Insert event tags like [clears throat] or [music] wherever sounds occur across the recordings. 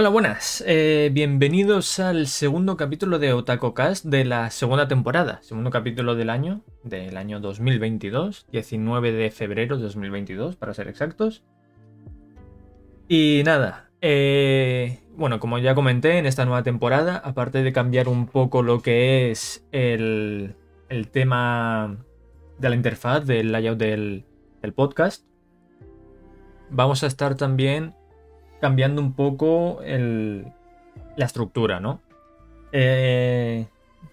Hola, buenas. Eh, bienvenidos al segundo capítulo de OtakoCast de la segunda temporada. Segundo capítulo del año, del año 2022, 19 de febrero de 2022, para ser exactos. Y nada, eh, bueno, como ya comenté en esta nueva temporada, aparte de cambiar un poco lo que es el, el tema de la interfaz, del layout del, del podcast, vamos a estar también cambiando un poco el, la estructura, ¿no? Eh,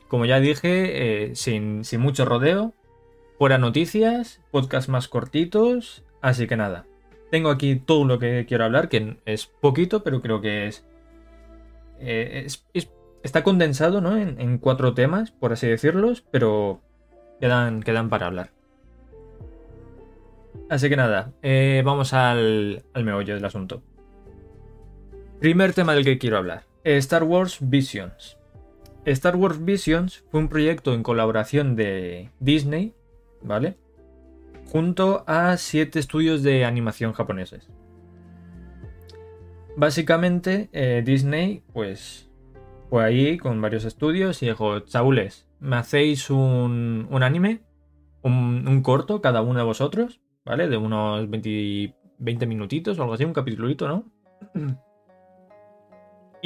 como ya dije, eh, sin, sin, mucho rodeo, fuera noticias, podcast más cortitos, así que nada. Tengo aquí todo lo que quiero hablar, que es poquito, pero creo que es... Eh, es, es está condensado ¿no? En, cuatro temas, por así decirlos, pero quedan, quedan para hablar. Así que nada, vamos al, al meollo del asunto. Primer tema del que quiero hablar. Star Wars Visions. Star Wars Visions fue un proyecto en colaboración de Disney, ¿vale? Junto a siete estudios de animación japoneses. Básicamente, eh, Disney, pues, fue ahí con varios estudios y dijo, chavales, ¿me hacéis un, un anime? Un, un, corto, cada uno de vosotros, ¿vale? De unos 20, 20 minutitos o algo así, un capitulito, ¿no? [clears throat]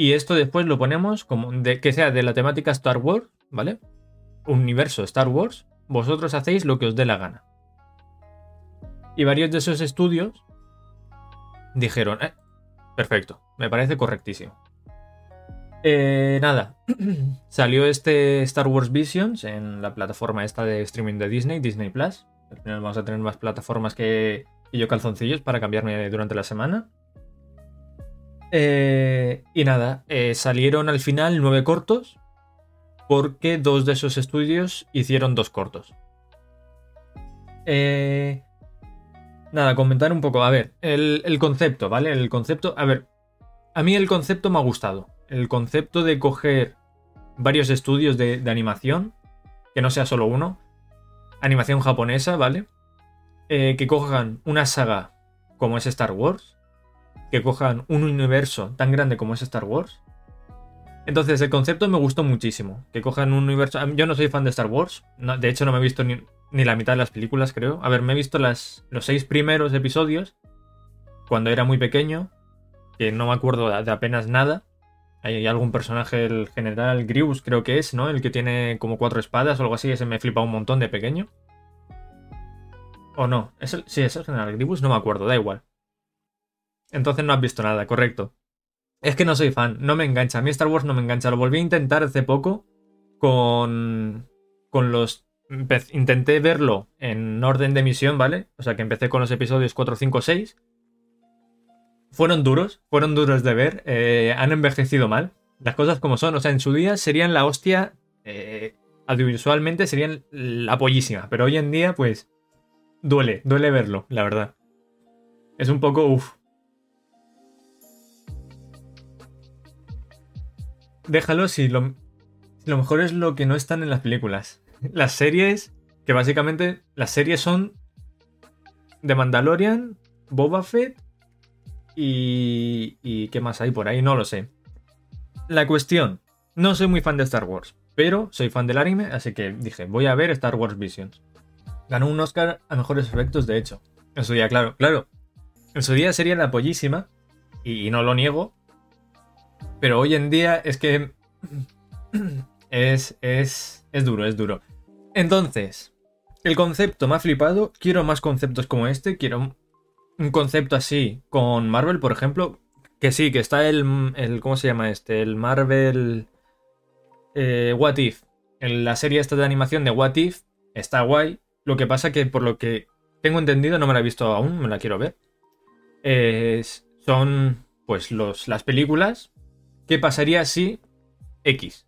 Y esto después lo ponemos como que sea de la temática Star Wars, ¿vale? Universo Star Wars. Vosotros hacéis lo que os dé la gana. Y varios de esos estudios dijeron, eh, perfecto, me parece correctísimo. Eh, nada, [clears throat] salió este Star Wars Visions en la plataforma esta de streaming de Disney, Disney Plus. Al final vamos a tener más plataformas que, que yo calzoncillos para cambiarme durante la semana. Eh, y nada, eh, salieron al final nueve cortos porque dos de esos estudios hicieron dos cortos. Eh, nada, comentar un poco. A ver, el, concepto, ¿vale? El concepto, a ver, a mí el concepto me ha gustado. El concepto de coger varios estudios de, de animación, que no sea solo uno, animación japonesa, ¿vale? que cojan una saga como es Star Wars que cojan un universo tan grande como es Star Wars. Entonces, el concepto me gustó muchísimo. Que cojan un universo. Yo no soy fan de Star Wars. No, de hecho, no me he visto ni, la mitad de las películas, creo. A ver, me he visto las, los seis primeros episodios. Cuando era muy pequeño. Que no me acuerdo de apenas nada. Hay algún personaje, el general Grievous, creo que es, ¿no? El que tiene como cuatro espadas o algo así. Ese me flipa un montón de pequeño. ¿O no? ¿Es sí, es el general Grievous. No me acuerdo, da igual. Entonces no has visto nada, correcto. Es que no soy fan, no me engancha. A mí Star Wars no me engancha. Lo volví a intentar hace poco con. con los. Intenté verlo en orden de emisión, ¿vale? O sea que empecé con los episodios 4, 5, 6. Fueron duros, fueron duros de ver. Eh, han envejecido mal. Las cosas como son. O sea, en su día serían la hostia. Eh, audiovisualmente serían la pollísima. Pero hoy en día, pues. Duele, duele verlo, la verdad. Es un poco. Uff, déjalo si lo, mejor es lo que no están en las películas. Las series, que básicamente las series son de Mandalorian, Boba Fett y... y ¿qué más hay por ahí? No lo sé. La cuestión, no soy muy fan de Star Wars, pero soy fan del anime, así que dije, voy a ver Star Wars Visions. Ganó un Oscar a mejores efectos, de hecho. En su día, claro, claro. En su día sería la pollísima, y no lo niego, pero hoy en día es que [clears throat] es, es, es duro, es duro. Entonces, el concepto me ha flipado. Quiero más conceptos como este. Quiero un concepto así con Marvel, por ejemplo. Que sí, que está el, el ¿cómo se llama este? El Marvel eh, What If. En la serie esta de animación de What If está guay. Lo que pasa que por lo que tengo entendido, no me la he visto aún, me la quiero ver. son pues los, las películas ¿Qué pasaría si X?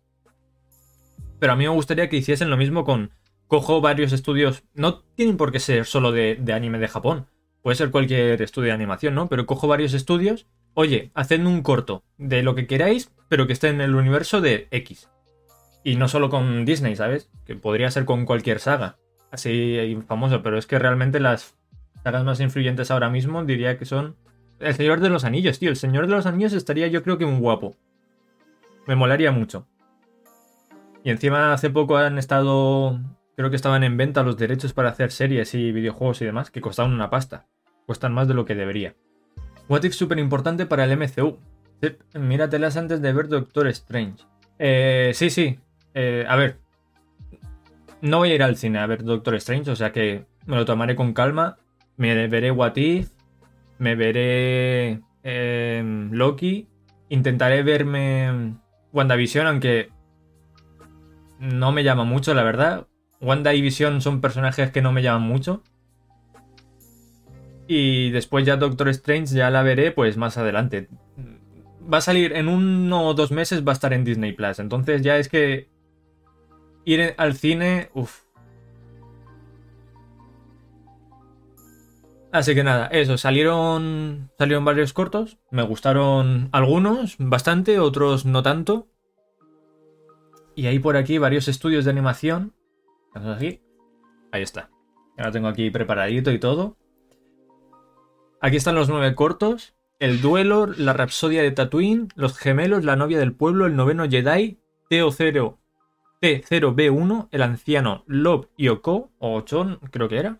Pero a mí me gustaría que hiciesen lo mismo con... Cojo varios estudios... No tienen por qué ser solo de, anime de Japón. Puede ser cualquier estudio de animación, ¿no? Pero cojo varios estudios. Oye, haced un corto de lo que queráis, pero que esté en el universo de X. Y no solo con Disney, ¿sabes? Que podría ser con cualquier saga. Así famoso, pero es que realmente las sagas más influyentes ahora mismo diría que son El Señor de los Anillos, tío. El Señor de los Anillos estaría yo creo que un guapo. Me molaría mucho. Y encima hace poco han estado... Creo que estaban en venta los derechos para hacer series y videojuegos y demás, que costaban una pasta. Cuestan más de lo que debería. What If súper importante para el MCU. míratelas antes de ver Doctor Strange. Eh, sí, sí. Eh, a ver. No voy a ir al cine a ver Doctor Strange, o sea que me lo tomaré con calma. Me veré What If. Me veré em, Loki. Intentaré verme WandaVision, aunque no me llama mucho, la verdad. Wanda y Vision son personajes que no me llaman mucho. Y después ya Doctor Strange ya la veré pues más adelante. Va a salir en uno o dos meses, va a estar en Disney Plus. Entonces ya es que ir al cine, uff. Así que nada, eso, salieron, salieron varios cortos, me gustaron algunos, bastante, otros no tanto. Y hay por aquí varios estudios de animación. Aquí. Ahí está. Ya lo tengo aquí preparadito y todo. Aquí están los nueve cortos. El duelo, la rapsodia de Tatooine, los gemelos, la novia del pueblo, el noveno Jedi, Teo0, T0B1, el anciano Lob Yoko, o Ochon, creo que era,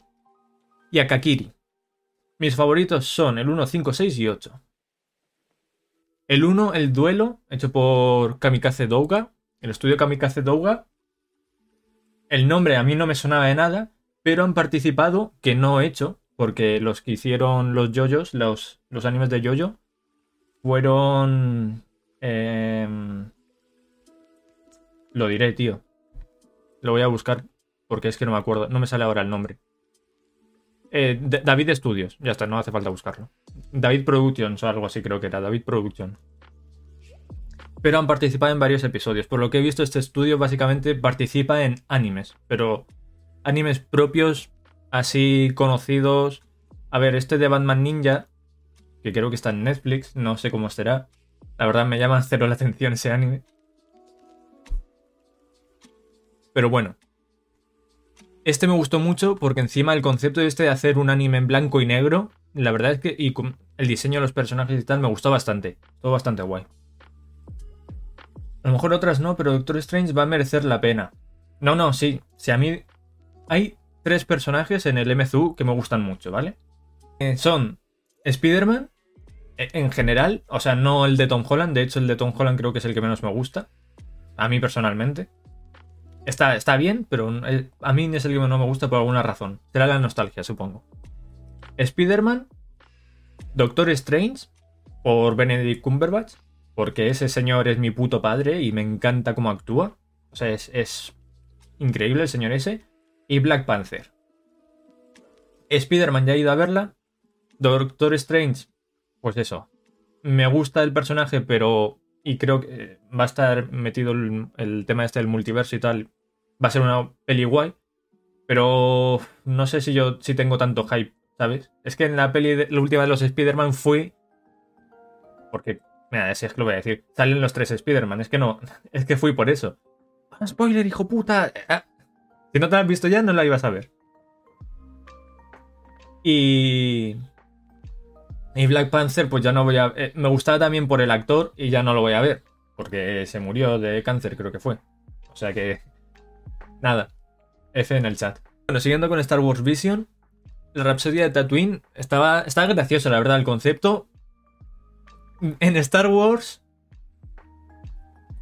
y Akakiri. Mis favoritos son el 1, 5, 6 y 8. El 1, el duelo, hecho por Kamikaze Douga, el estudio Kamikaze Douga. El nombre a mí no me sonaba de nada, pero han participado, que no he hecho, porque los que hicieron los yoyos, los, los animes de yoyo, fueron... Em, lo diré, tío. Lo voy a buscar porque es que no me acuerdo, no me sale ahora el nombre. Eh, David Studios, ya está, no hace falta buscarlo. David Productions o algo así creo que era, David Production. Pero han participado en varios episodios. Por lo que he visto, este estudio básicamente participa en animes, pero animes propios así conocidos. A ver, este de Batman Ninja, que creo que está en Netflix, no sé cómo será. La verdad me llama cero la atención ese anime. Pero bueno. Este me gustó mucho porque encima el concepto de este de hacer un anime en blanco y negro, la verdad es que y el diseño de los personajes y tal me gustó bastante. Todo bastante guay. A lo mejor otras no, pero Doctor Strange va a merecer la pena. No, no, sí. Si a mí hay tres personajes en el MCU que me gustan mucho, ¿vale? Eh, son Spider-Man, e, en general, o sea, no el de Tom Holland, de hecho el de Tom Holland creo que es el que menos me gusta, a mí personalmente. Está, está bien, pero a mí es el que no me gusta por alguna razón. Será la nostalgia, supongo. Spider-Man, Doctor Strange, por Benedict Cumberbatch, porque ese señor es mi puto padre y me encanta cómo actúa. O sea, es, es increíble el señor ese y Black Panther. Spider-Man ya he ido a verla. Doctor Strange, pues eso. Me gusta el personaje, pero. Y creo que va a estar metido el, tema este del multiverso y tal. Va a ser una peli guay. Pero no sé si yo si tengo tanto hype, ¿sabes? Es que en la peli, de, la última de los Spider-Man fui. Porque, mira, ese es que lo voy a decir. Salen los tres Spider-Man. Es que no. [laughs] Es que fui por eso. Ah, spoiler, hijo puta. Ah, si no te la has visto ya, no la ibas a ver. Y. Y Black Panther, pues ya no voy a. Eh, me gustaba también por el actor y ya no lo voy a ver. Porque se murió de cáncer, creo que fue. O sea que. Nada. F en el chat. Bueno, siguiendo con Star Wars Vision. La Rapsodia de Tatooine estaba, estaba gracioso, la verdad, el concepto. En Star Wars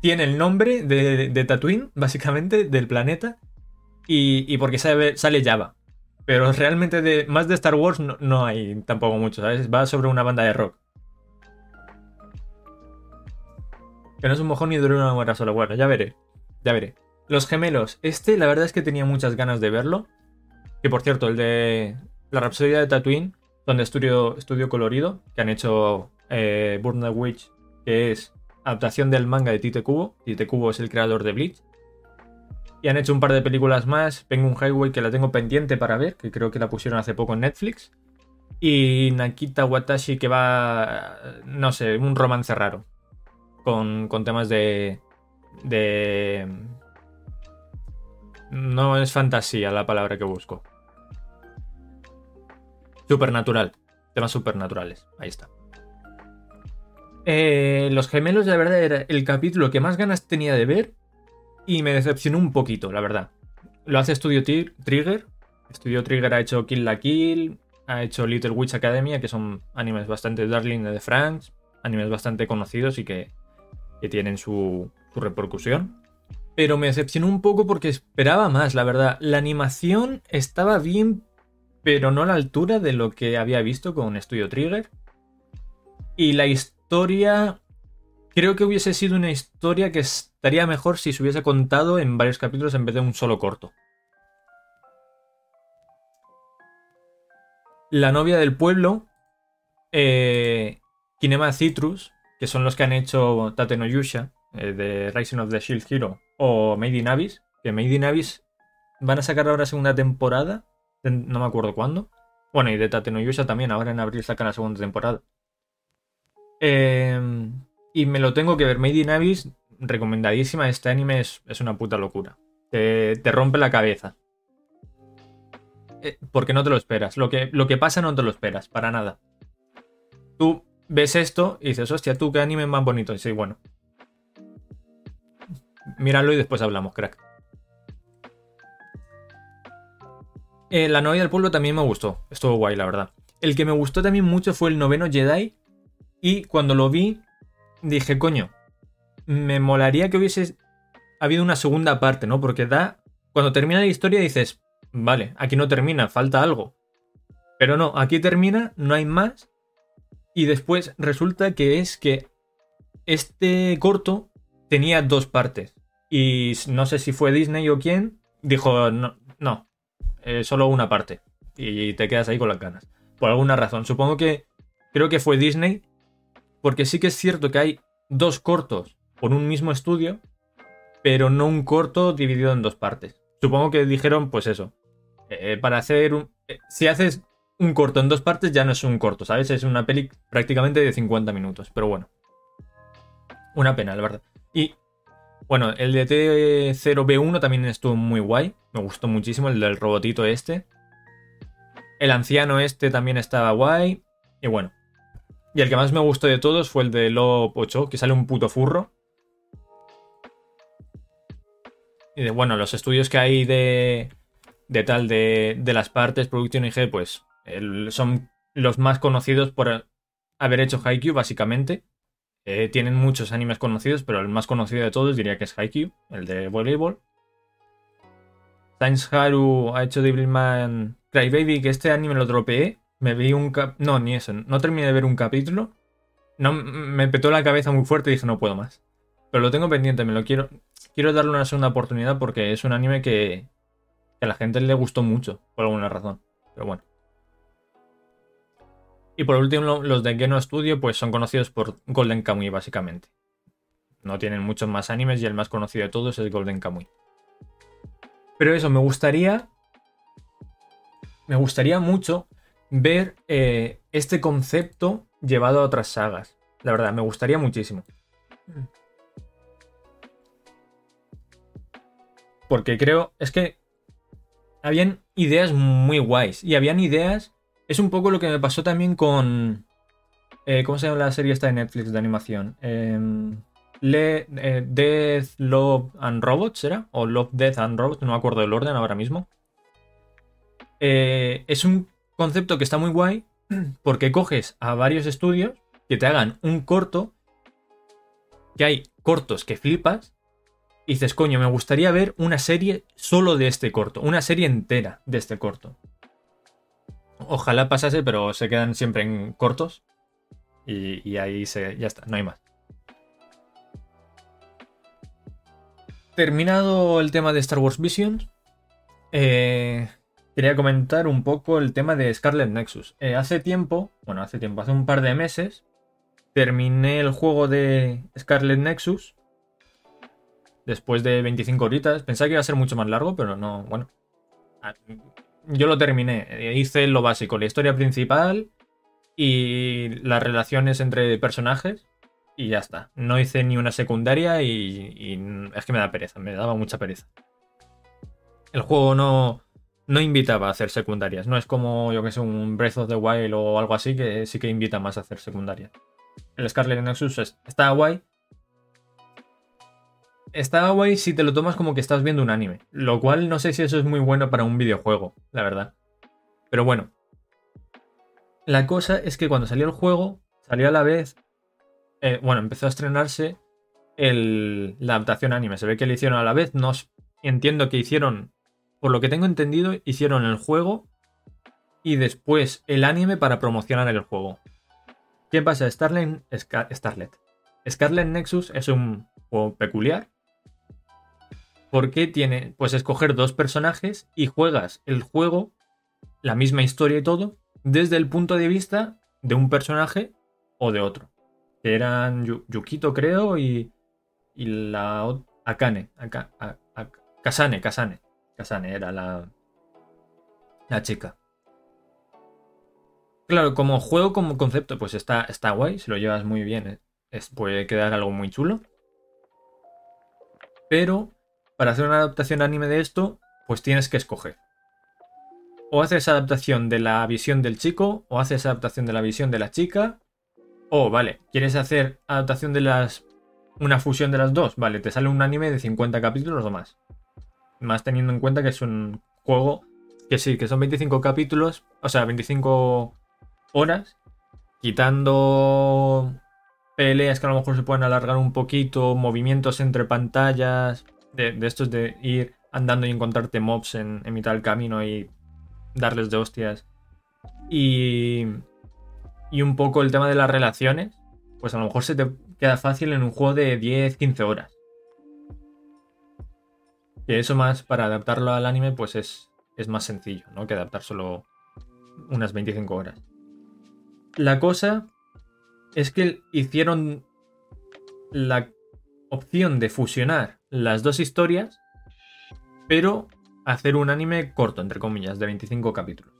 tiene el nombre de, de Tatooine, básicamente, del planeta y, porque sale Java. Pero realmente de, más de Star Wars no, hay tampoco mucho, ¿sabes? Va sobre una banda de rock. Que no es un mojón ni dura una hora solo. Bueno, ya veré. Ya veré. Los gemelos. Este, la verdad es que tenía muchas ganas de verlo. Que por cierto, el de La Rapsodia de Tatooine, donde estudio, estudio colorido, que han hecho eh, Witch, que es adaptación del manga de Tite Kubo. Tite Kubo es el creador de Bleach. Y han hecho un par de películas más. Penguin Highway, que la tengo pendiente para ver, que creo que la pusieron hace poco en Netflix. Y Nakita Watashi, que va. No sé, un romance raro. Con, con temas de. de. No es fantasía la palabra que busco. Supernatural. Temas supernaturales. Ahí está. Eh, los gemelos, la verdad, era el capítulo que más ganas tenía de ver y me decepcionó un poquito, la verdad. Lo hace Studio Trigger. Studio Trigger ha hecho Kill la Kill, ha hecho Little Witch Academia, que son animes bastante darling de France, animes bastante conocidos y que, tienen su, su repercusión. Pero me decepcionó un poco porque esperaba más, la verdad. La animación estaba bien, pero no a la altura de lo que había visto con Studio Trigger. Y la historia creo que hubiese sido una historia que estaría mejor si se hubiese contado en varios capítulos en vez de un solo corto. La novia del pueblo, eh, Kinema Citrus, que son los que han hecho Tate no eh, de Rising of the Shield Hero, o Made in Abyss, que Made in van a sacar ahora segunda temporada, no me acuerdo cuándo. Bueno, y de Tate también, ahora en abril sacan la segunda temporada. Eh, y me lo tengo que ver. Made in Abyss, recomendadísima. Este anime es, una puta locura. Te, rompe la cabeza. Eh, porque no te lo esperas. Lo que, lo que pasa no te lo esperas, para nada. Tú ves esto y dices, hostia, tú qué anime más bonito. Y sí, bueno. Míralo y después hablamos, crack. Eh, la novia del pueblo también me gustó. Estuvo guay, la verdad. El que me gustó también mucho fue el noveno Jedi. Y cuando lo vi, dije, coño, me molaría que hubiese habido una segunda parte, ¿no? Porque da. Cuando termina la historia dices, vale, aquí no termina, falta algo. Pero no, aquí termina, no hay más. Y después resulta que es que este corto tenía dos partes. Y no sé si fue Disney o quién, dijo, no, no, eh, solo una parte. Y te quedas ahí con las ganas. Por alguna razón. Supongo que creo que fue Disney porque sí que es cierto que hay dos cortos por un mismo estudio, pero no un corto dividido en dos partes. Supongo que dijeron, pues eso. Eh, para hacer un. Eh, si haces un corto en dos partes, ya no es un corto, ¿sabes? Es una peli prácticamente de 50 minutos. Pero bueno. Una pena, la verdad. Y. Bueno, el de T0B1 también estuvo muy guay. Me gustó muchísimo, el del robotito este. El anciano este también estaba guay. Y bueno, y el que más me gustó de todos fue el de Lop 8, que sale un puto furro. Y de, bueno, los estudios que hay de, de tal, de, de las partes, Production IG, pues son los más conocidos por haber hecho Haikyuu, básicamente. Eh, tienen muchos animes conocidos, pero el más conocido de todos diría que es Haikyuu, el de voleibol. Science Haru ha hecho Devilman Crybaby, que este anime lo dropeé me vi un. No, ni eso. No terminé de ver un capítulo. No, me petó la cabeza muy fuerte y dije no puedo más. Pero lo tengo pendiente, me lo quiero... Quiero darle una segunda oportunidad porque es un anime que, que a la gente le gustó mucho, por alguna razón. Pero bueno. Y por último, los de Geno Studio pues son conocidos por Golden Kamuy, básicamente. No tienen muchos más animes y el más conocido de todos es Golden Kamuy. Pero eso, me gustaría... Me gustaría mucho ver eh, este concepto llevado a otras sagas. La verdad, me gustaría muchísimo. Porque creo, es que habían ideas muy guays. Y habían ideas, es un poco lo que me pasó también con... Eh, ¿Cómo se llama la serie esta de Netflix de animación? Em, Le, eh, Death, Love and Robots, ¿era? O Love, Death and Robots, no me acuerdo del orden ahora mismo. es un concepto que está muy guay [clears throat] porque coges a varios estudios que te hagan un corto, que hay cortos que flipas, y dices, coño, me gustaría ver una serie solo de este corto, una serie entera de este corto. Ojalá pasase, pero se quedan siempre en cortos. Y, ahí se, ya está, no hay más. Terminado el tema de Star Wars Visions, eh, quería comentar un poco el tema de Scarlet Nexus. Eh, hace tiempo, bueno, hace tiempo, hace un par de meses, terminé el juego de Scarlet Nexus. Después de 25 horitas. Pensaba que iba a ser mucho más largo, pero no, bueno. Ah, yo lo terminé. Eh, hice lo básico, la historia principal y las relaciones entre personajes. Y ya está. No hice ni una secundaria y, y es que me da pereza, me daba mucha pereza. El juego no, no invitaba a hacer secundarias. No es como, yo que sé, un Breath of the Wild o algo así que sí que invita más a hacer secundarias. el Scarlet Nexus está guay. Está guay si te lo tomas como que estás viendo un anime. Lo cual no sé si eso es muy bueno para un videojuego, la verdad. Pero bueno. La cosa es que cuando salió el juego, salió a la vez. Eh, bueno, empezó a estrenarse la adaptación anime. Se ve que le hicieron a la vez. No entiendo que hicieron. Por lo que tengo entendido, hicieron el juego y después el anime para promocionar el juego. ¿Qué pasa? Starlet, Starlet. Scarlet Nexus es un juego peculiar. Porque tiene, pues, escoger dos personajes y juegas el juego, la misma historia y todo, desde el punto de vista de un personaje o de otro. Que eran Yukito, creo, y, y la Akane. Kasane, Kasane. Era la, la chica. Claro, como juego, como concepto, pues está, está guay, si lo llevas muy bien, puede quedar algo muy chulo. Pero para hacer una adaptación anime de esto, pues tienes que escoger. O haces adaptación de la visión del chico, o haces adaptación de la visión de la chica. O, vale, ¿quieres hacer adaptación de las. una fusión de las dos? Vale, te sale un anime de 50 capítulos o más. Más teniendo en cuenta que es un juego que sí, que son 25 capítulos, o sea, 25 horas, quitando peleas que a lo mejor se pueden alargar un poquito, movimientos entre pantallas, de, estos de ir andando y encontrarte mobs en, mitad del camino y darles de hostias. Y, y un poco el tema de las relaciones, pues a lo mejor se te queda fácil en un juego de 10-15 horas. Que eso más para adaptarlo al anime, pues es, es más sencillo, ¿no? Que adaptar solo unas 25 horas. La cosa es que hicieron la opción de fusionar las dos historias, pero hacer un anime corto, entre comillas, de 25 capítulos.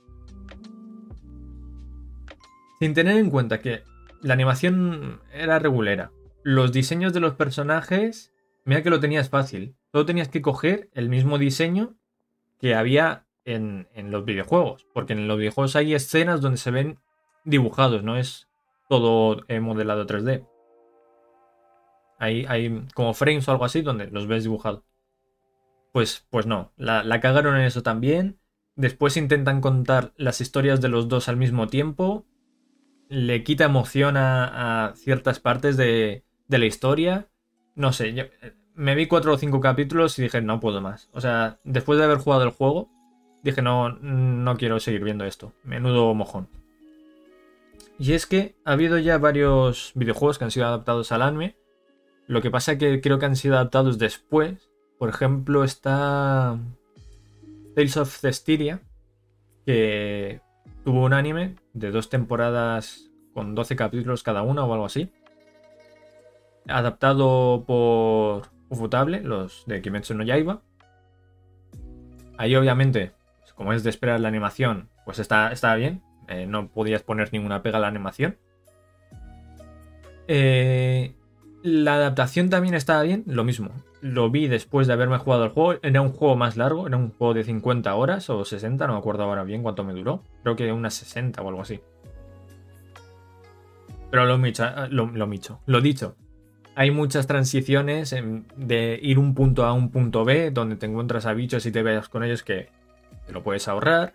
Sin tener en cuenta que la animación era regulera, los diseños de los personajes, mira que lo tenías fácil. Solo tenías que coger el mismo diseño que había en, los videojuegos, porque en los videojuegos hay escenas donde se ven dibujados, no es todo eh, modelado 3D. Hay, hay, como frames o algo así donde los ves dibujados. Pues, pues no, la, cagaron en eso también. Después intentan contar las historias de los dos al mismo tiempo. Le quita emoción a, ciertas partes de, de, la historia. No sé, yo, eh, me vi cuatro o cinco capítulos y dije, no puedo más. O sea, después de haber jugado el juego, dije, no, no quiero seguir viendo esto. Menudo mojón. Y es que ha habido ya varios videojuegos que han sido adaptados al anime. Lo que pasa que creo que han sido adaptados después. Por ejemplo, está Tales of Cestiria, que tuvo un anime de dos temporadas con 12 capítulos cada una o algo así. Adaptado por Ufotable, los de Kimetsu no Yaiba. Ahí obviamente, como es de esperar la animación, pues está, está bien. Eh, no podías poner ninguna pega a la animación. Eh, la adaptación también estaba bien, lo mismo. Lo vi después de haberme jugado el juego. Era un juego más largo, era un juego de 50 horas o 60, no me acuerdo ahora bien cuánto me duró. Creo que unas 60 o algo así. Pero lo, micho, lo dicho. Hay muchas transiciones de ir un punto A un punto B, donde te encuentras a bichos y te veas con ellos que te lo puedes ahorrar.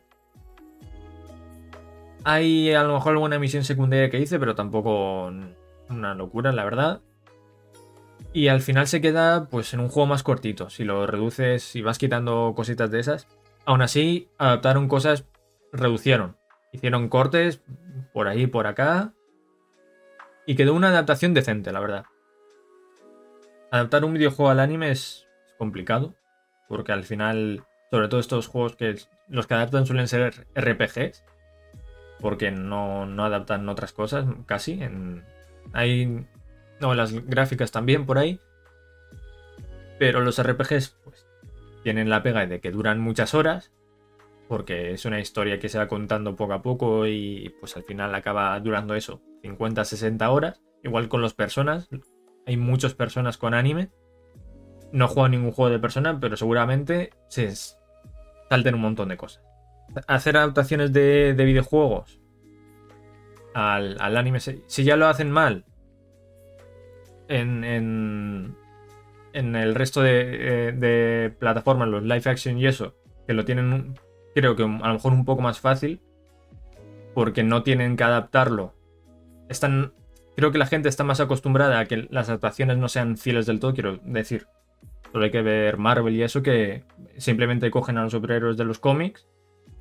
Hay a lo mejor alguna misión secundaria que hice, pero tampoco una locura, la verdad. Y al final se queda pues en un juego más cortito. Si lo reduces y vas quitando cositas de esas. Aún así, adaptaron cosas, reducieron. Hicieron cortes por ahí, por acá. Y quedó una adaptación decente, la verdad. Adaptar un videojuego al anime es complicado. Porque al final, sobre todo estos juegos que los que adaptan suelen ser RPGs porque no, adaptan otras cosas casi. En, hay las gráficas también por ahí. Pero los RPGs pues, tienen la pega de que duran muchas horas, porque es una historia que se va contando poco a poco y pues al final acaba durando eso, 50, 60 horas. Igual con los personas, hay muchas personas con anime. No jugado ningún juego de persona, pero seguramente se salten un montón de cosas hacer adaptaciones de, videojuegos al, anime, si ya lo hacen mal, en, en, en el resto de, eh, de, plataformas, los live action y eso, que lo tienen, creo que a lo mejor un poco más fácil, porque no tienen que adaptarlo. Están, creo que la gente está más acostumbrada a que las adaptaciones no sean fieles del todo, quiero decir. Solo hay que ver Marvel y eso, que simplemente cogen a los superhéroes de los cómics.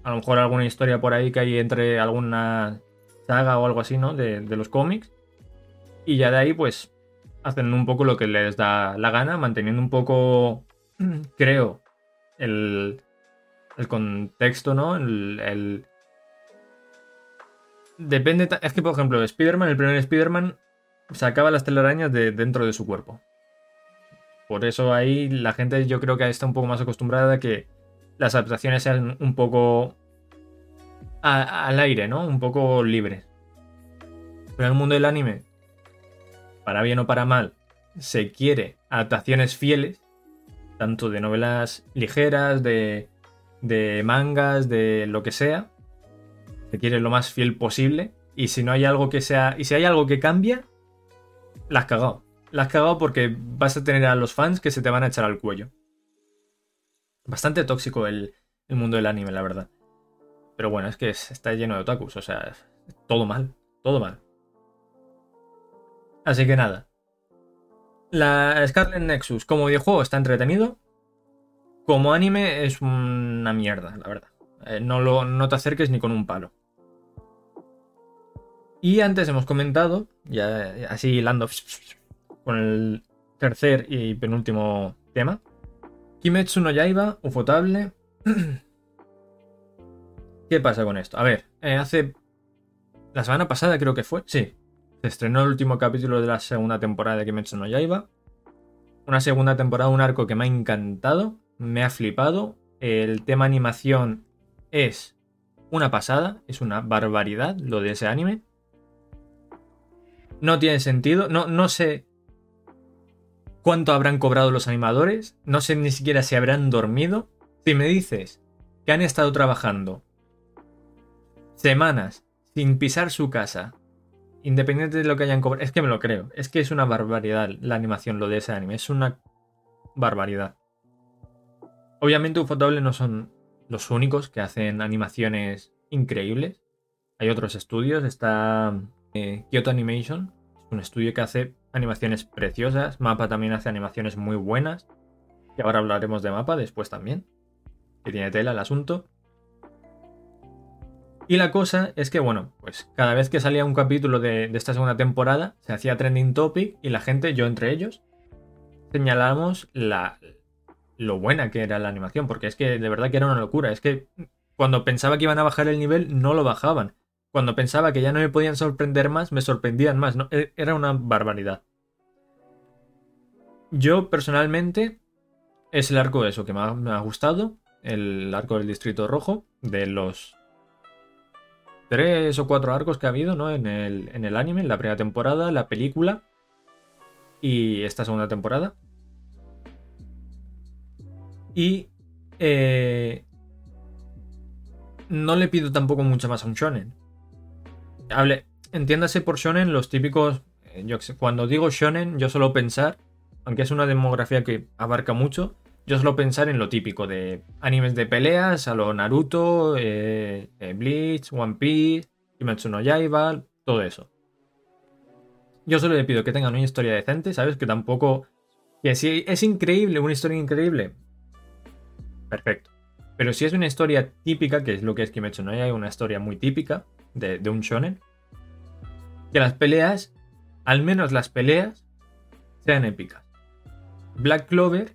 A lo mejor alguna historia por ahí que hay entre alguna saga o algo así, ¿no? De, de los cómics. Y ya de ahí, pues, hacen un poco lo que les da la gana, manteniendo un poco, [clears throat] creo, el, el contexto, ¿no? El, Depende. Es que, por ejemplo, Spider-Man, el primer Spider-Man, sacaba las telarañas de dentro de su cuerpo. Por eso ahí la gente yo creo que está un poco más acostumbrada a que las adaptaciones sean un poco al aire, ¿no? Un poco libres. Pero en el mundo del anime, para bien o para mal, se quiere adaptaciones fieles, tanto de novelas ligeras, de, de mangas, de lo que sea. Se quiere lo más fiel posible. Y si no hay algo que sea. Y si hay algo que cambia, las has cagado la has cagado porque vas a tener a los fans que se te van a echar al cuello. Bastante tóxico el, mundo del anime, la verdad. Pero bueno, es que está lleno de otakus, o sea, todo mal, todo mal. Así que nada. La Scarlet Nexus como videojuego está entretenido. Como anime es una mierda, la verdad. Eh, no, lo, no te acerques ni con un palo. Y antes hemos comentado, ya así hilando con el tercer y penúltimo tema. Kimetsu no Yaiba, Ufotable. [clears throat] ¿Qué pasa con esto? A ver, eh, hace. La semana pasada creo que fue. Sí. Se estrenó el último capítulo de la segunda temporada de Kimetsu no Yaiba. Una segunda temporada, un arco que me ha encantado. Me ha flipado. El tema animación es una pasada. Es una barbaridad lo de ese anime. No tiene sentido. No, no sé cuánto habrán cobrado los animadores, no sé ni siquiera si habrán dormido. Si me dices que han estado trabajando semanas sin pisar su casa, independiente de lo que hayan cobrado, es que me lo creo, es que es una barbaridad la animación, lo de ese anime, es una barbaridad. Obviamente Ufotable no son los únicos que hacen animaciones increíbles. Hay otros estudios, está eh, Kyoto Animation, un estudio que hace animaciones preciosas. Mapa también hace animaciones muy buenas. Y ahora hablaremos de Mapa después también. Que tiene tela el asunto. Y la cosa es que, bueno, pues cada vez que salía un capítulo de, esta segunda temporada, se hacía trending topic y la gente, yo entre ellos, señalábamos la, lo buena que era la animación, porque es que de verdad que era una locura. Es que cuando pensaba que iban a bajar el nivel, no lo bajaban. Cuando pensaba que ya no me podían sorprender más, me sorprendían más. ¿no? E, era una barbaridad. Yo personalmente es el arco eso que me ha, gustado. El arco del Distrito Rojo. De los tres o cuatro arcos que ha habido ¿no? en, el, en el anime. En la primera temporada, la película. Y esta segunda temporada. Y eh, no le pido tampoco mucho más a un shonen. Hable, entiéndase por shonen los típicos. Eh, cuando digo shonen, yo suelo pensar, aunque es una demografía que abarca mucho, yo suelo pensar en lo típico de animes de peleas, a lo Naruto, eh, Bleach, One Piece, Kimetsu no Yaiba, todo eso. Yo solo le pido que tengan una historia decente, ¿sabes? Que tampoco. Que si es increíble, una historia increíble. Perfecto. Pero si es una historia típica, que es lo que es Kimetsu no Yaiba, una historia muy típica, de, un shonen, que las peleas, al menos las peleas, sean épicas. Black Clover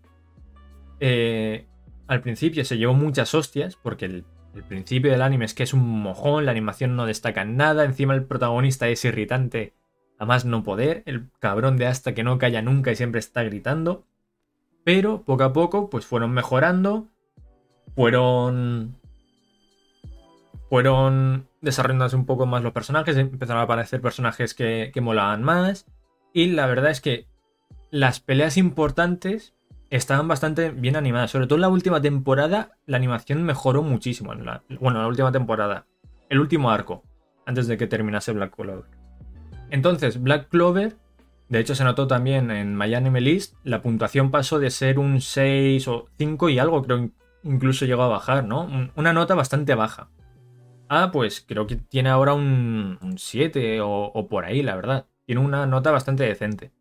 eh, al principio se llevó muchas hostias porque el, principio del anime es que es un mojón, la animación no destaca nada, encima el protagonista es irritante a más no poder, el cabrón de hasta que no calla nunca y siempre está gritando. Pero poco a poco pues fueron mejorando, fueron fueron desarrollándose un poco más los personajes, empezaron a aparecer personajes que, molaban más. Y la verdad es que las peleas importantes estaban bastante bien animadas. Sobre todo en la última temporada, la animación mejoró muchísimo. En la, bueno, la última temporada. El último arco. Antes de que terminase Black Clover. Entonces, Black Clover De hecho, se notó también en My List, la puntuación pasó de ser un 6 o 5 y algo, creo incluso llegó a bajar, ¿no? Una nota bastante baja. Ah, pues creo que tiene ahora un, 7 o, por ahí, la verdad. Tiene una nota bastante decente.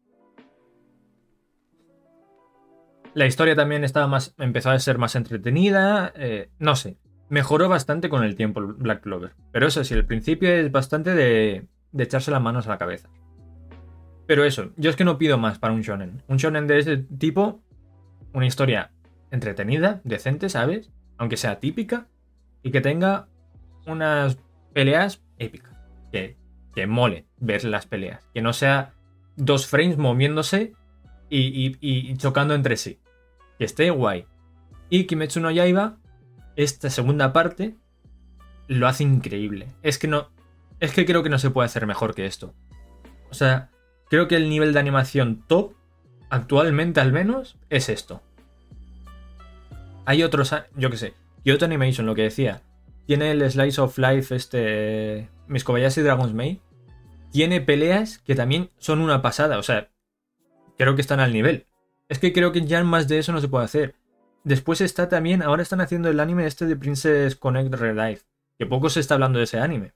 La historia también estaba más, empezó a ser más entretenida. Eh, no sé, mejoró bastante con el tiempo Black Clover. Pero eso sí, el principio es bastante de, de echarse las manos a la cabeza. Pero eso, yo es que no pido más para un shonen. Un shonen de ese tipo, una historia entretenida, decente, ¿sabes? Aunque sea típica, y que tenga unas peleas épicas. Que, que mole ver las peleas. Que no sea dos frames moviéndose y, chocando entre sí. Que esté guay. Y Kimetsu no Yaiba, esta segunda parte, lo hace increíble. Es que no. Es que creo que no se puede hacer mejor que esto. O sea, Creo que el nivel de animación top, actualmente al menos, es esto. Hay otros, yo qué sé, Kyoto Animation, lo que decía, tiene el Slice of Life, este, Mis Kobayashi Dragon's Maid, tiene peleas que también son una pasada, o sea, creo que están al nivel. Es que creo que ya más de eso no se puede hacer. Después está también, ahora están haciendo el anime este de Princess Connect Relife, que poco se está hablando de ese anime.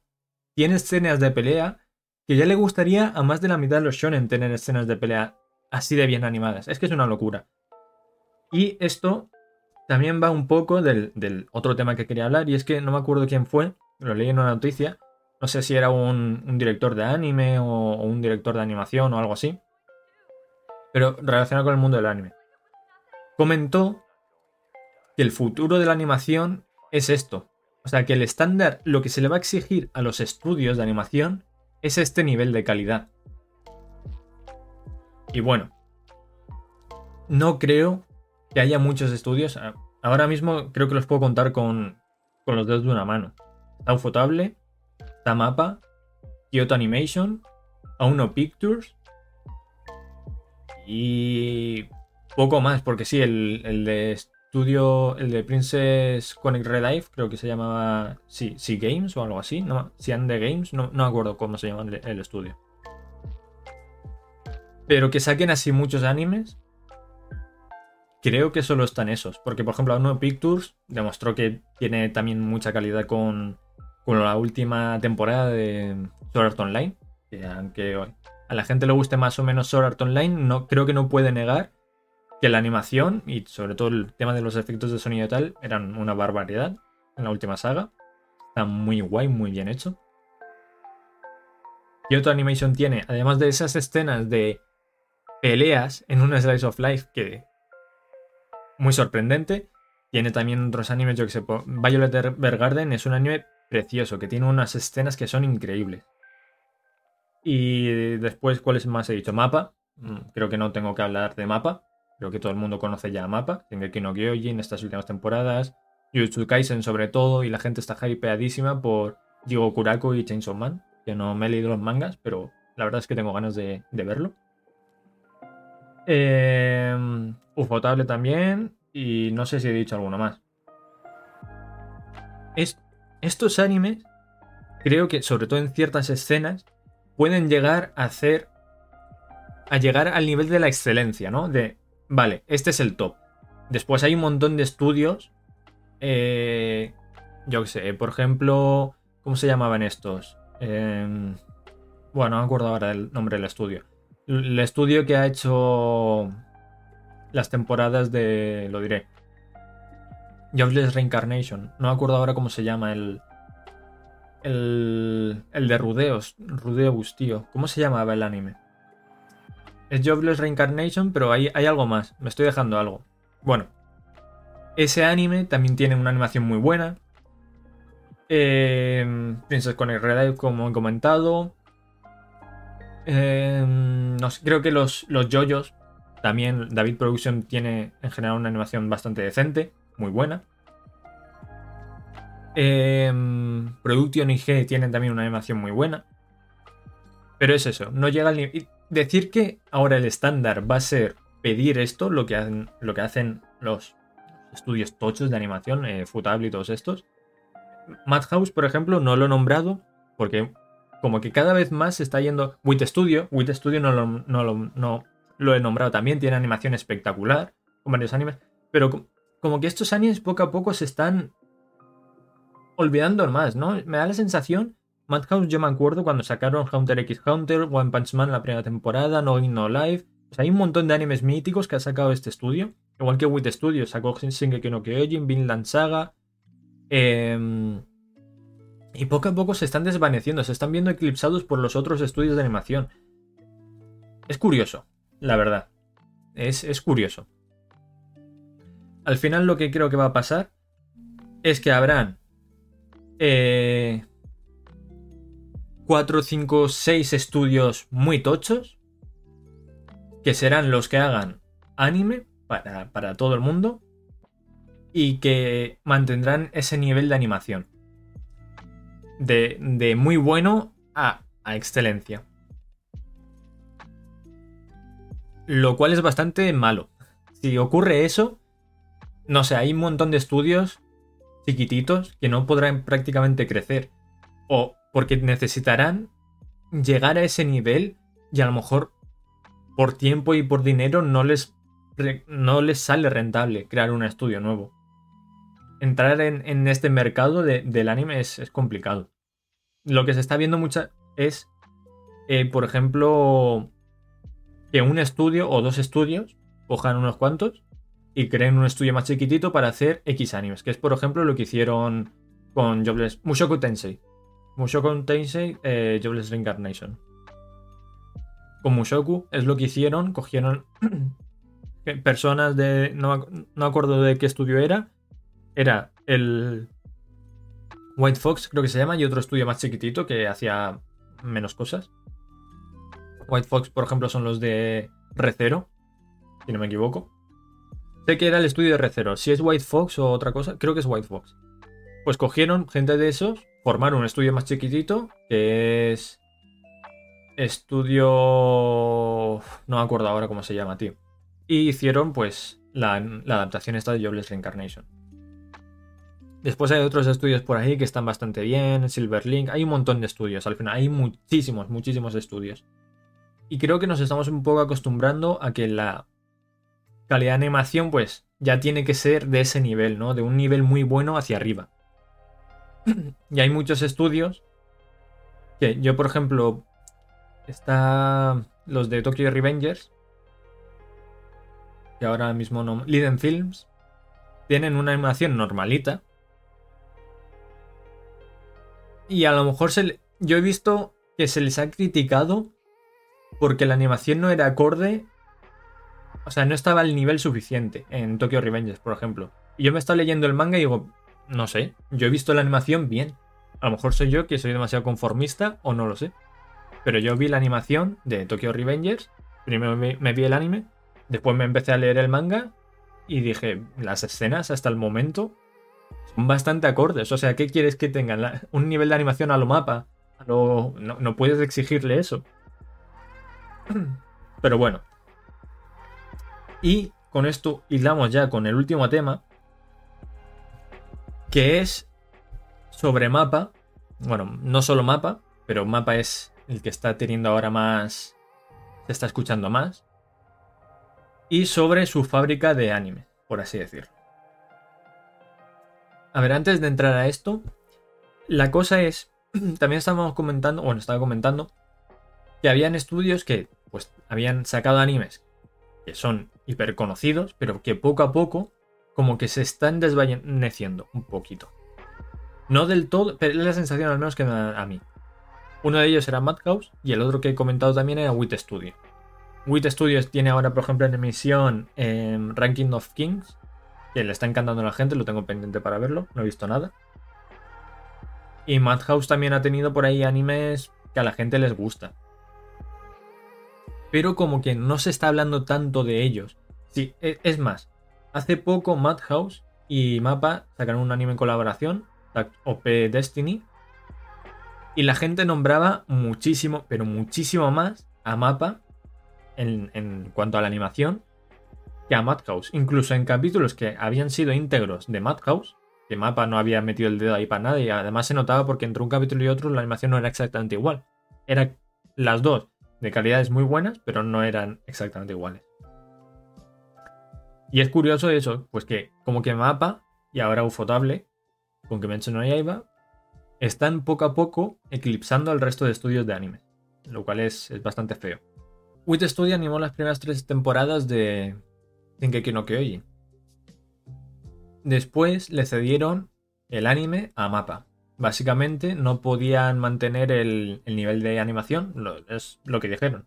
Tiene escenas de pelea que ya le gustaría a más de la mitad de los shonen tener escenas de pelea así de bien animadas. Es que es una locura. Y esto también va un poco del, otro tema que quería hablar, y es que no me acuerdo quién fue, lo leí en una noticia, no sé si era un, director de anime o, o, un director de animación o algo así, pero relacionado con el mundo del anime. Comentó que el futuro de la animación es esto. O sea, que el estándar, lo que se le va a exigir a los estudios de animación es este nivel de calidad. Y bueno, no creo que haya muchos estudios. Ahora mismo creo que los puedo contar con, los dedos de una mano. Está Ufotable, está Mapa, Kyoto Animation, Auno Pictures y poco más, porque sí, el, el de estudio, el de Princess Connect Relife, creo que se llamaba, sí, sí Games o algo así, no, Sian de Games, no, no acuerdo cómo se llama el, estudio. Pero que saquen así muchos animes, creo que solo están esos, porque por ejemplo Uno Pictures demostró que tiene también mucha calidad con, con la última temporada de Sword Art Online, que aunque a la gente le guste más o menos Sword Art Online, no, creo que no puede negar que la animación y sobre todo el tema de los efectos de sonido y tal eran una barbaridad en la última saga. Está muy guay, muy bien hecho. Y otra animation tiene, además de esas escenas de peleas en una slice of life que muy sorprendente, tiene también otros animes, yo que sé, Violet Evergarden es un anime precioso, que tiene unas escenas que son increíbles. Y después, ¿cuáles más he dicho? Mapa. Mm, creo que no tengo que hablar de mapa. Creo que todo el mundo conoce ya Mapa, Shingeki no Kyojin, estas últimas temporadas, Jujutsu Kaisen sobre todo, y la gente está hypeadísima por Jigo Kurako y Chainsaw Man, que no me he leído los mangas, pero la verdad es que tengo ganas de, verlo. Eh, Ufotable también, y no sé si he dicho alguno más. Es, estos animes, creo que sobre todo en ciertas escenas, pueden llegar a hacer a llegar al nivel de la excelencia, ¿no? De Vale, este es el top. Después hay un montón de estudios. Eh, yo qué sé, por ejemplo, ¿cómo se llamaban estos? Em, bueno, no me acuerdo ahora del nombre del estudio. El estudio que ha hecho las temporadas de. Lo diré. Jobless Reincarnation. No me acuerdo ahora cómo se llama el. El, el de Rudeos. Rudeus, tío. ¿Cómo se llamaba el anime? Es Jobless Reincarnation, pero hay, hay algo más. Me estoy dejando algo. Bueno, ese anime también tiene una animación muy buena. Eh, Princess con el Red como he comentado. Eh, no creo que los, los JoJo's también David Production tiene en general una animación bastante decente, muy buena. Eh, Production IG tienen también una animación muy buena. Pero es eso, no llega al nivel decir que ahora el estándar va a ser pedir esto, lo que hacen, lo que hacen los estudios tochos de animación, eh, Futable y todos estos. Madhouse, por ejemplo, no lo he nombrado porque como que cada vez más se está yendo. Wit Studio, Wit Studio no lo, he nombrado también, tiene animación espectacular, con varios animes, pero como que estos animes poco a poco se están olvidando más, ¿no? Me da la sensación, Madhouse yo me acuerdo cuando sacaron Hunter x Hunter, One Punch Man la primera temporada, No In No Life, hay un montón de animes míticos que ha sacado este estudio, igual que Wit Studio, sacó Shingeki no Kyojin, Vinland Saga, eh, y poco a poco se están desvaneciendo, se están viendo eclipsados por los otros estudios de animación. Es curioso, la verdad. Es, es curioso. Al final lo que creo que va a pasar es que habrán 4, 5, 6 estudios muy tochos que serán los que hagan anime para, para todo el mundo y que mantendrán ese nivel de animación. De, de muy bueno a, a excelencia. Lo cual es bastante malo. Si ocurre eso, no sé, hay un montón de estudios chiquititos que no podrán prácticamente crecer. O porque necesitarán llegar a ese nivel y a lo mejor por tiempo y por dinero no les, no les sale rentable crear un estudio nuevo. Entrar en, este mercado del anime es, complicado. Lo que se está viendo mucho es, eh, por ejemplo, que un estudio o dos estudios cojan unos cuantos y creen un estudio más chiquitito para hacer X animes, que es por ejemplo lo que hicieron con Jobless Mushoku Tensei. Mushoku Tensei eh, Jobless Reincarnation. Con Mushoku es lo que hicieron, cogieron [clears throat] personas de... No, no acuerdo de qué estudio era. Era el White Fox, creo que se llama, y otro estudio más chiquitito que hacía menos cosas. White Fox, por ejemplo, son los de Recero, si no me equivoco. Sé que era el estudio de Recero. Si es White Fox o otra cosa, creo que es White Fox. Pues cogieron gente de esos, formaron un estudio más chiquitito, que es. Estudio. No me acuerdo ahora cómo se llama, tío. Y hicieron, pues, la, adaptación esta de Jobless Reincarnation. Después hay otros estudios por ahí que están bastante bien, Silverlink, hay un montón de estudios, al final hay muchísimos, muchísimos estudios. Y creo que nos estamos un poco acostumbrando a que la calidad de animación, pues ya tiene que ser de ese nivel, ¿no? De un nivel muy bueno hacia arriba. [clears throat] y hay muchos estudios que yo, por ejemplo, está los de Tokyo Revengers, que ahora mismo no... Liden Films, tienen una animación normalita. Y a lo mejor se yo he visto que se les ha criticado porque la animación no era acorde o sea, no estaba al nivel suficiente en Tokyo Revengers, por ejemplo. Y yo me estaba leyendo el manga y digo, no sé, yo he visto la animación bien. A lo mejor soy yo que soy demasiado conformista o no lo sé. Pero yo vi la animación de Tokyo Revengers, primero me, vi el anime, después me empecé a leer el manga y dije, las escenas hasta el momento son bastante acordes. O sea, ¿qué quieres que tengan? un nivel de animación a lo mapa. no, no puedes exigirle eso. [clears throat] Pero bueno, y con esto hilamos ya con el último tema, que es sobre mapa. Bueno, no solo mapa, pero mapa es el que está teniendo ahora más... Se está escuchando más. Y sobre su fábrica de anime, por así decirlo. A ver, antes de entrar a esto, la cosa es, [clears throat] también estábamos comentando, bueno, estaba comentando, que habían estudios que pues habían sacado animes que son hiperconocidos, pero que poco a poco como que se están desvaneciendo un poquito. No del todo, pero es la sensación al menos que me da a mí. Uno de ellos era Madhouse y el otro que he comentado también era Wit Studio. Wit Studios tiene ahora, por ejemplo, en emisión Ranking of Kings, que le está encantando a la gente, lo tengo pendiente para verlo, no he visto nada. Y Madhouse también ha tenido por ahí animes que a la gente les gusta pero como que no se está hablando tanto de ellos. Sí, e, es más, hace poco Madhouse y Mapa sacaron un anime en colaboración, OP Destiny, y la gente nombraba muchísimo, pero muchísimo más a Mapa en, cuanto a la animación que a Madhouse. Incluso en capítulos que habían sido íntegros de Madhouse, que Mapa no había metido el dedo ahí para nada, y además se notaba porque entre un capítulo y otro la animación no era exactamente igual. Eran las dos de calidades muy buenas, pero no eran exactamente iguales. Y es curioso eso, pues que como que Mapa y ahora Ufotable, con que mencionó Yaiba, están poco a poco eclipsando al resto de estudios de anime, lo cual es, bastante feo. Wit Studio animó las primeras tres temporadas de Shingeki no Kyojin. Después le cedieron el anime a Mapa. Básicamente no podían mantener el, nivel de animación, es lo que dijeron.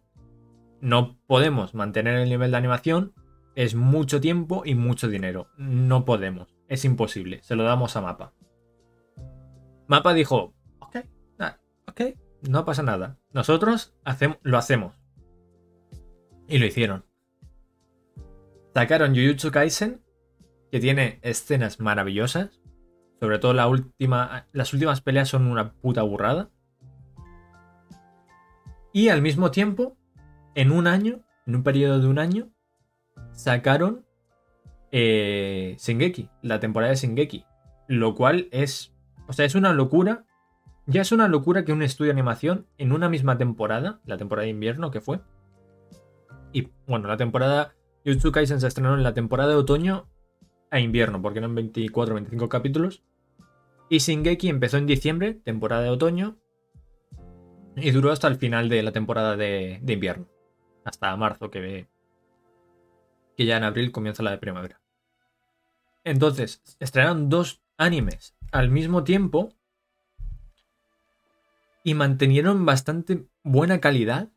No podemos mantener el nivel de animación, es mucho tiempo y mucho dinero. No podemos, es imposible, se lo damos a Mapa. Mapa dijo, ok, ok, no pasa nada. Nosotros lo hacemos. Y lo hicieron. Sacaron Jujutsu Kaisen, que tiene escenas maravillosas. Sobre todo la última, las últimas peleas son una puta burrada. Y al mismo tiempo, en un año, en un periodo de un año, sacaron eh, Shingeki, la temporada de Shingeki. Lo cual es o sea, es una locura. Ya es una locura que un estudio de animación en una misma temporada, la temporada de invierno que fue. Y bueno, la temporada. Jujutsu Kaisen se estrenó en la temporada de otoño a invierno, porque eran 24 o 25 capítulos. Y Shingeki empezó en diciembre, temporada de otoño. Y duró hasta el final de la temporada de, invierno. Hasta marzo, que, que ya en abril comienza la de primavera. Entonces, estrenaron dos animes al mismo tiempo y mantenieron bastante buena calidad.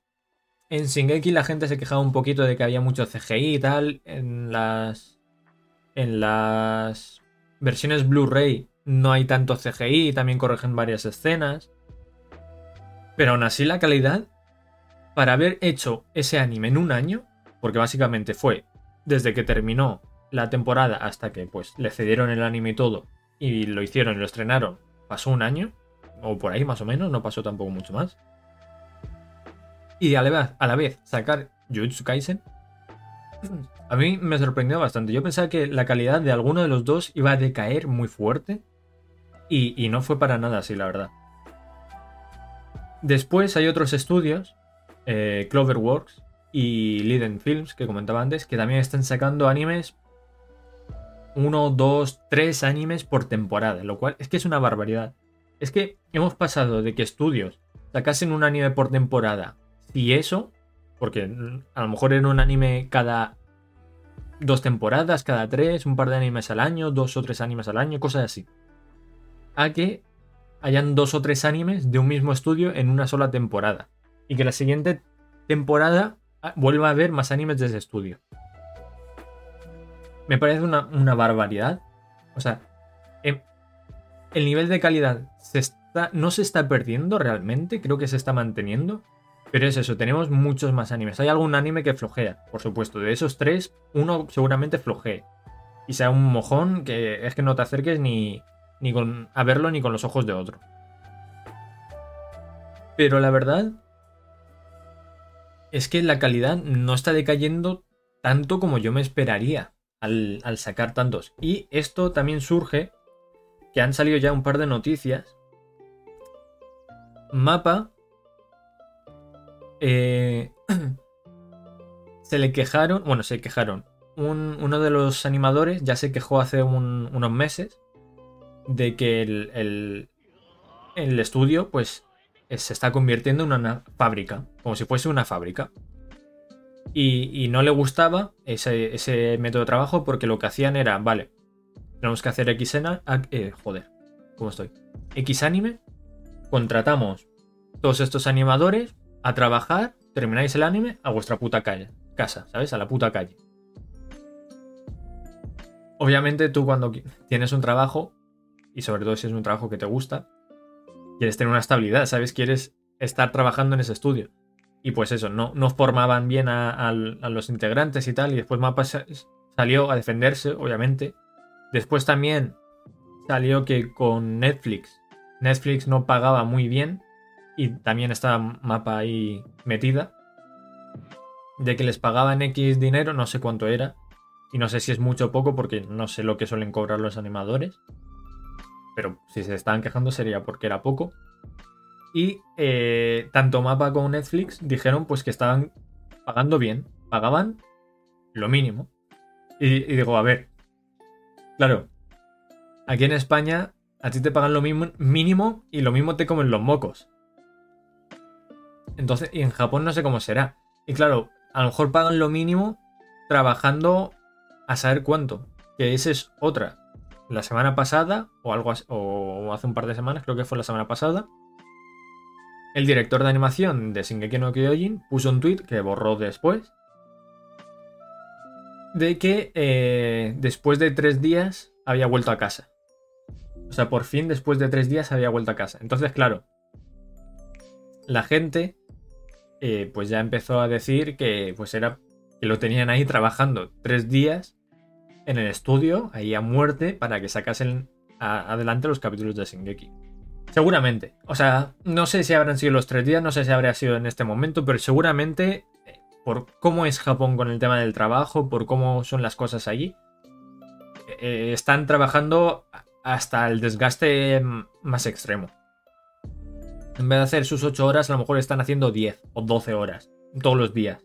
En Shingeki la gente se quejaba un poquito de que había mucho CGI y tal. En las. En las versiones Blu-ray no hay tanto CGI, también corrigen varias escenas. Pero aún así la calidad, para haber hecho ese anime en un año, porque básicamente fue desde que terminó la temporada hasta que pues le cedieron el anime y todo, y lo hicieron y lo estrenaron, pasó un año, o por ahí más o menos, no pasó tampoco mucho más. Y a la vez, a la vez sacar Jujutsu Kaisen, a mí me sorprendió bastante. Yo pensaba que la calidad de alguno de los dos iba a decaer muy fuerte, y, no fue para nada así, la verdad. Después hay otros estudios, eh, Cloverworks y Liden Films, que comentaba antes, que también están sacando animes uno, dos, tres animes por temporada, lo cual es que es una barbaridad. Es que hemos pasado de que estudios sacasen un anime por temporada y eso, porque a lo mejor era un anime cada dos temporadas, cada tres, un par de animes al año, dos o tres animes al año, cosas así. A que hayan dos o tres animes de un mismo estudio en una sola temporada. Y que la siguiente temporada ah, vuelva a haber más animes de ese estudio me parece una, barbaridad. O sea, em, el nivel de calidad no se está perdiendo realmente, creo que se está manteniendo. Pero es eso, tenemos muchos más animes. Hay algún anime que flojea, por supuesto. De esos tres, uno seguramente flojee. Y sea un mojón que es que no te acerques ni, ni con, a verlo ni con los ojos de otro. Pero la verdad es que la calidad no está decayendo tanto como yo me esperaría al, sacar tantos. Y esto también surge que han salido ya un par de noticias. Mapa eh, [clears throat] se le quejaron, bueno, se quejaron. uno de los animadores ya se quejó hace unos meses de que el, el, estudio pues se está convirtiendo en una fábrica, como si fuese una fábrica. Y, no le gustaba ese, método de trabajo porque lo que hacían era, vale, tenemos que hacer X eh, joder, ¿cómo estoy? X anime, contratamos todos estos animadores a trabajar, termináis el anime a vuestra puta calle, casa, ¿sabes? A la puta calle. Obviamente tú cuando tienes un trabajo, y sobre todo si es un trabajo que te gusta, quieres tener una estabilidad, ¿sabes? Quieres estar trabajando en ese estudio. Y pues eso, no, no formaban bien a, los integrantes y tal. Y después Mapa salió a defenderse, obviamente. Después también salió que con Netflix, Netflix no pagaba muy bien. Y también estaba Mapa ahí metida. De que les pagaban X dinero, no sé cuánto era. Y no sé si es mucho o poco porque no sé lo que suelen cobrar los animadores. Pero si se estaban quejando sería porque era poco. Y eh, tanto Mapa como Netflix dijeron pues que estaban pagando bien. Pagaban lo mínimo. Y, digo, a ver. Claro. Aquí en España a ti te pagan lo mínimo y lo mismo te comen los mocos. Entonces, y en Japón no sé cómo será. Y claro, a lo mejor pagan lo mínimo trabajando a saber cuánto. Que esa es otra. La semana pasada, o algo o hace un par de semanas, creo que fue la semana pasada, el director de animación de Shingeki no Kyojin puso un tweet que borró después. De que eh, después de tres días había vuelto a casa. O sea, por fin después de tres días había vuelto a casa. Entonces, claro, la gente eh, pues ya empezó a decir que pues era que lo tenían ahí trabajando tres días en el estudio, ahí a muerte, para que sacasen adelante los capítulos de Shingeki. Seguramente. O sea, no sé si habrán sido los tres días, no sé si habría sido en este momento, pero seguramente eh, por cómo es Japón con el tema del trabajo, por cómo son las cosas allí, eh, están trabajando hasta el desgaste más extremo. En vez de hacer sus 8 horas, a lo mejor están haciendo 10 o 12 horas todos los días.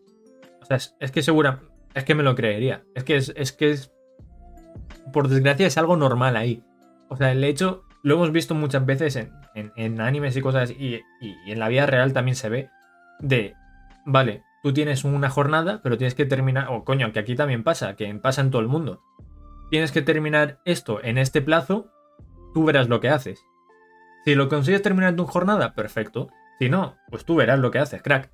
O sea, es, que segura, es que me lo creería. Es que es, es que es, por desgracia, es algo normal ahí. O sea, el hecho, lo hemos visto muchas veces en, animes y cosas, y, y, en la vida real también se ve, de, vale, tú tienes una jornada, pero tienes que terminar, o coño, que aquí también pasa, que pasa en todo el mundo. Tienes que terminar esto en este plazo, tú verás lo que haces. Si lo consigues terminar en tu jornada, perfecto. Si no, pues tú verás lo que haces, crack.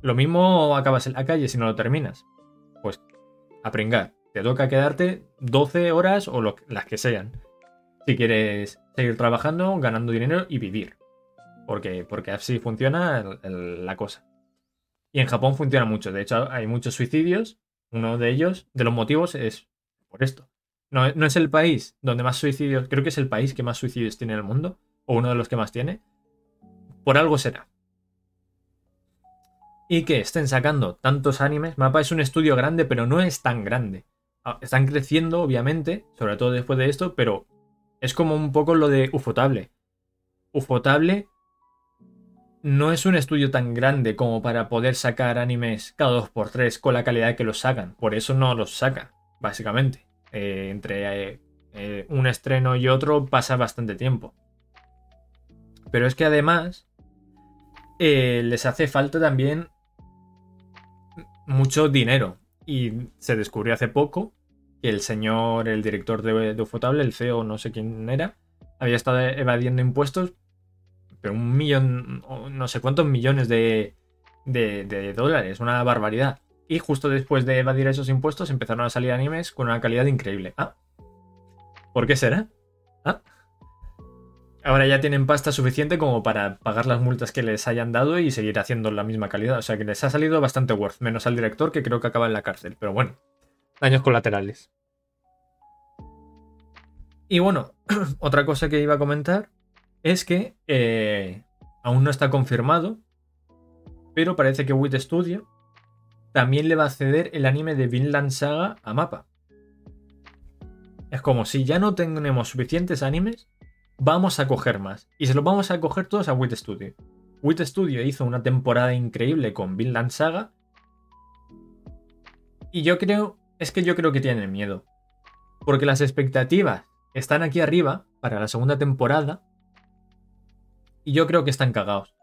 Lo mismo acabas en la calle si no lo terminas. Pues a pringar. Te toca quedarte 12 horas o las que sean. Si quieres seguir trabajando, ganando dinero y vivir. Porque, porque así funciona la cosa. Y en Japón funciona mucho. De hecho, hay muchos suicidios. Uno de ellos, de los motivos, es por esto. No, no es el país donde más suicidios, creo que es el país que más suicidios tiene en el mundo o uno de los que más tiene, por algo será. Y que estén sacando tantos animes. Mapa es un estudio grande, pero no es tan grande. Ah, están creciendo, obviamente, sobre todo después de esto, pero es como un poco lo de Ufotable. Ufotable no es un estudio tan grande como para poder sacar animes cada dos por tres con la calidad que los sacan. Por eso no los saca, básicamente. Eh, entre eh, eh, un estreno y otro pasa bastante tiempo. Pero es que además eh, les hace falta también mucho dinero. Y se descubrió hace poco que el señor, el director de, Ufotable, el CEO, no sé quién era, había estado evadiendo impuestos, pero un millón, no sé cuántos millones de, de dólares, una barbaridad. Y justo después de evadir esos impuestos empezaron a salir animes con una calidad increíble. Ah, ¿por qué será? Ah, ahora ya tienen pasta suficiente como para pagar las multas que les hayan dado y seguir haciendo la misma calidad. O sea que les ha salido bastante worth, menos al director que creo que acaba en la cárcel. Pero bueno, daños colaterales. Y bueno, [clears throat] otra cosa que iba a comentar es que eh, aún no está confirmado, pero parece que Wit Studio también le va a ceder el anime de Vinland Saga a Mapa. Es como si ya no tenemos suficientes animes, vamos a coger más. Y se lo vamos a coger todos a Wit Studio. Wit Studio hizo una temporada increíble con Vinland Saga. Y yo creo, es que yo creo que tienen miedo. Porque las expectativas están aquí arriba para la segunda temporada. Y yo creo que están cagados.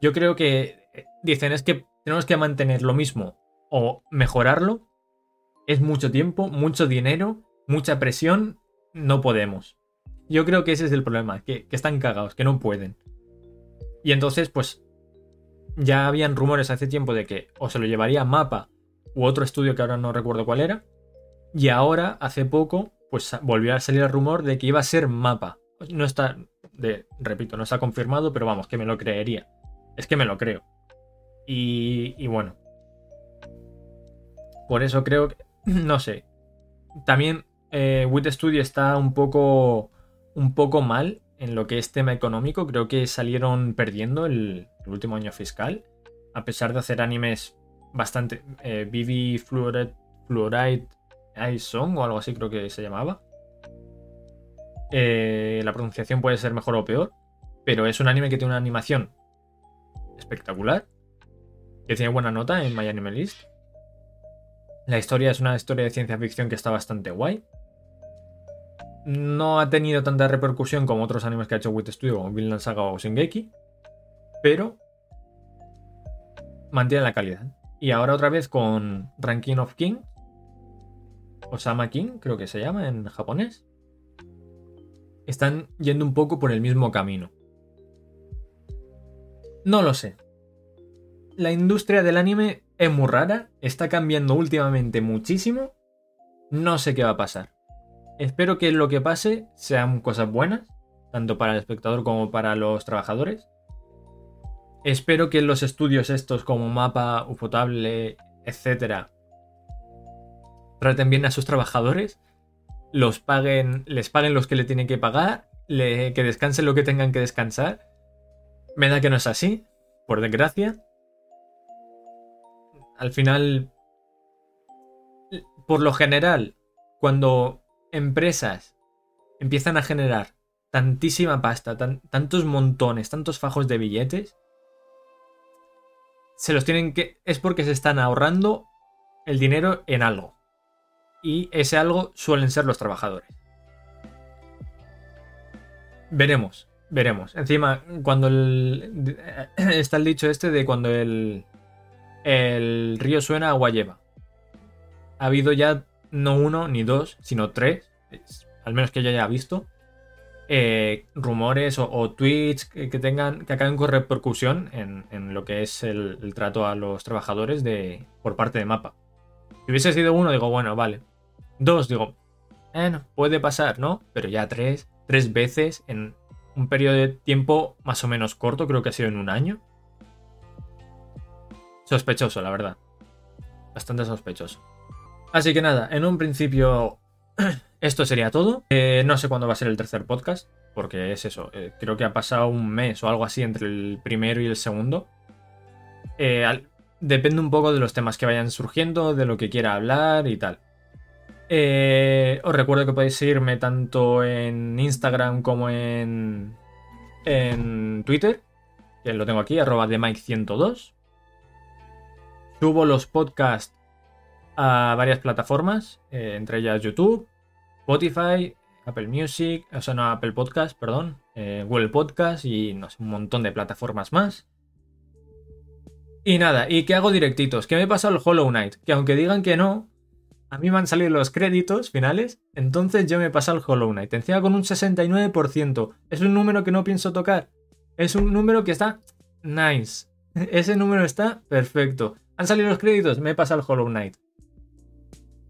Yo creo que eh, dicen es que tenemos que mantener lo mismo o mejorarlo. Es mucho tiempo, mucho dinero, mucha presión. No podemos. Yo creo que ese es el problema, que, están cagados, que no pueden. Y entonces, pues, ya habían rumores hace tiempo de que o se lo llevaría Mapa u otro estudio que ahora no recuerdo cuál era. Y ahora, hace poco, pues volvió a salir el rumor de que iba a ser Mapa. No está, de, repito, no está confirmado, pero vamos, que me lo creería. Es que me lo creo. Y, bueno. Por eso creo que, [clears throat] no sé. También eh, Studio está un poco un poco mal en lo que es tema económico. Creo que salieron perdiendo el, último año fiscal. A pesar de hacer animes bastante. Eh, Vivi Fluoride, Fluoride Ice Song o algo así creo que se llamaba. Eh, la pronunciación puede ser mejor o peor. Pero es un anime que tiene una animación espectacular. Que tiene buena nota en My Anime List. La historia es una historia de ciencia ficción que está bastante guay. No ha tenido tanta repercusión como otros animes que ha hecho Wit Studio, como Vinland Saga o Shingeki. Pero mantiene la calidad. Y ahora otra vez con Ranking of King. Osama King, creo que se llama en japonés. Están yendo un poco por el mismo camino. No lo sé. La industria del anime es muy rara, está cambiando últimamente muchísimo. No sé qué va a pasar. Espero que lo que pase sean cosas buenas, tanto para el espectador como para los trabajadores. Espero que los estudios estos como Mapa, Ufotable, etcétera, traten bien a sus trabajadores, los paguen, les paguen los que le tienen que pagar, que descansen lo que tengan que descansar. Me da que no es así, por desgracia. Al final, por lo general, cuando empresas empiezan a generar tantísima pasta, tantos montones, tantos fajos de billetes, se los tienen que. es porque se están ahorrando el dinero en algo. Y ese algo suelen ser los trabajadores. Veremos, veremos. Encima, cuando el. [clears throat] Está el dicho este de cuando el. El río suena, agua lleva. Ha habido ya no uno ni dos, sino tres, al menos que yo haya visto, eh, rumores o, tweets que, tengan que acaben con repercusión en, lo que es el, trato a los trabajadores de, por parte de Mapa. Si hubiese sido uno, digo, bueno, vale. Dos, digo, puede pasar, ¿no? Pero ya tres, tres veces en un periodo de tiempo más o menos corto, creo que ha sido en un año. Sospechoso, la verdad. Bastante sospechoso. Así que nada, en un principio [clears throat] esto sería todo. Eh, no sé cuándo va a ser el tercer podcast, porque es eso. Eh, creo que ha pasado un mes o algo así entre el primero y el segundo. Eh, depende un poco de los temas que vayan surgiendo, de lo que quiera hablar y tal. os recuerdo que podéis seguirme tanto en Instagram como en, en Twitter, lo tengo aquí, arroba de Mike102. Subo los podcasts a varias plataformas, entre ellas YouTube, Spotify, Apple Music, o sea, no Apple Podcast, perdón, eh, Google Podcast y no sé, un montón de plataformas más. Y nada, y que hago directitos, que me he pasado el Hollow Knight, que aunque digan que no, a mí me han salido los créditos finales, entonces yo me he pasado el Hollow Knight, encima con un 69%. Es un número que no pienso tocar. Es un número que está nice. [laughs] Ese número está perfecto. Han salido los créditos, me he pasado el Hollow Knight.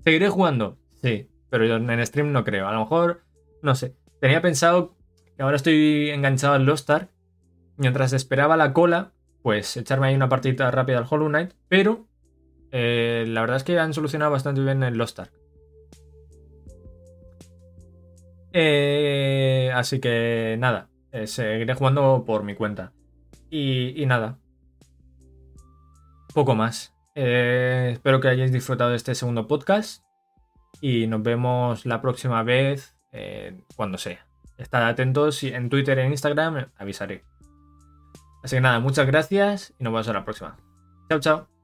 ¿Seguiré jugando? Sí. Pero yo en stream no creo. A lo mejor, no sé. Tenía pensado que ahora estoy enganchado al Lost Ark. Mientras esperaba la cola, pues echarme ahí una partida rápida al Hollow Knight. Pero eh, la verdad es que han solucionado bastante bien el Lost Ark. Eh, así que nada, eh, seguiré jugando por mi cuenta. Y, y nada. Poco más. Espero que hayáis disfrutado de este segundo podcast y nos vemos la próxima vez eh, cuando sea. Estad atentos en Twitter e Instagram avisaré. Así que nada, muchas gracias y nos vemos en la próxima. Chao, chao.